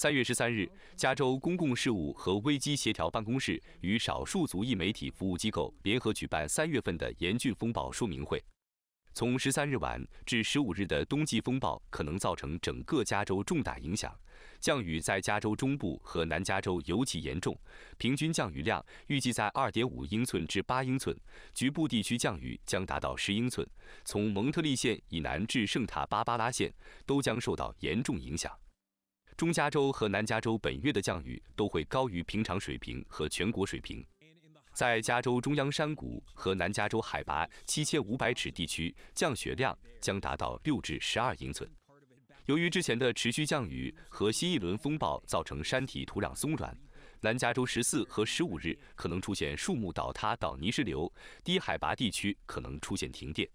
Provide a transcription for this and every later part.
三月十三日，加州公共事务和危机协调办公室与少数族裔媒体服务机构联合举办三月份的严峻风暴说明会。从十三日晚至十五日的冬季风暴可能造成整个加州重大影响，降雨在加州中部和南加州尤其严重，平均降雨量预计在二点五英寸至八英寸，局部地区降雨将达到十英寸。从蒙特利县以南至圣塔芭芭拉县都将受到严重影响。中加州和南加州本月的降雨都会高于平常水平和全国水平。在加州中央山谷和南加州海拔七千五百尺地区，降雪量将达到六至十二英寸。由于之前的持续降雨和新一轮风暴造成山体土壤松软，南加州十四和十五日可能出现树木倒塌到泥石流，低海拔地区可能出现停电。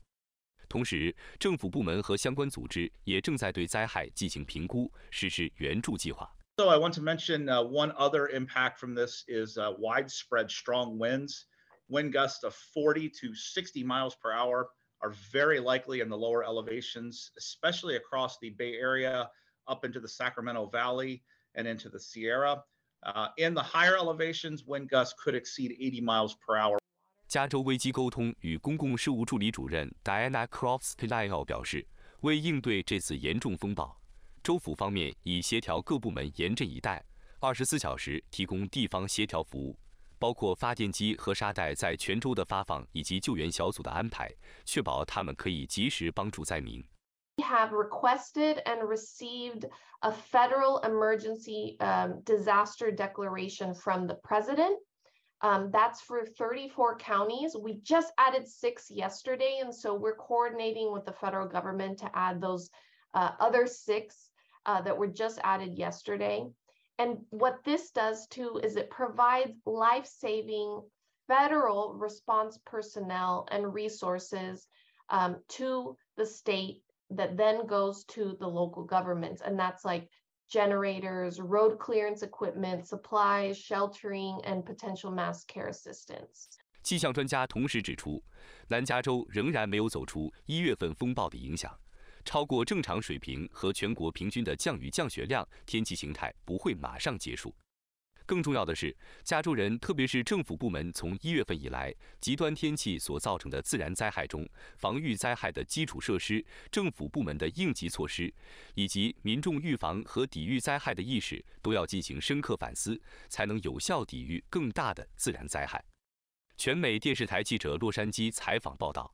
同时，政府部门和相关组织也正在对灾害进行评估，实施援助计划。So I want to mention uh, one other impact from this is uh, widespread strong winds. Wind gusts of 40 to 60 miles per hour are very likely in the lower elevations, especially across the Bay Area, up into the Sacramento Valley and into the Sierra. Uh, in the higher elevations, wind gusts could exceed 80 miles per hour. 加州危机沟通与公共事务助理主任 Diana Crofts Pelayo 表示，为应对这次严重风暴，州府方面已协调各部门严阵以待，二十四小时提供地方协调服务，包括发电机和沙袋在全州的发放以及救援小组的安排，确保他们可以及时帮助灾民。We have requested and received a federal emergency um, disaster declaration from the president. Um, that's for 34 counties. We just added six yesterday, and so we're coordinating with the federal government to add those uh, other six uh, that were just added yesterday. And what this does too is it provides life saving federal response personnel and resources um, to the state that then goes to the local governments. And that's like generators, road clearance equipment, supplies, sheltering, and potential mass care assistance. 气象专家同时指出，南加州仍然没有走出一月份风暴的影响，超过正常水平和全国平均的降雨降雪量天气形态不会马上结束。更重要的是，加州人，特别是政府部门，从一月份以来极端天气所造成的自然灾害中，防御灾害的基础设施、政府部门的应急措施，以及民众预防和抵御灾害的意识，都要进行深刻反思，才能有效抵御更大的自然灾害。全美电视台记者洛杉矶采访报道。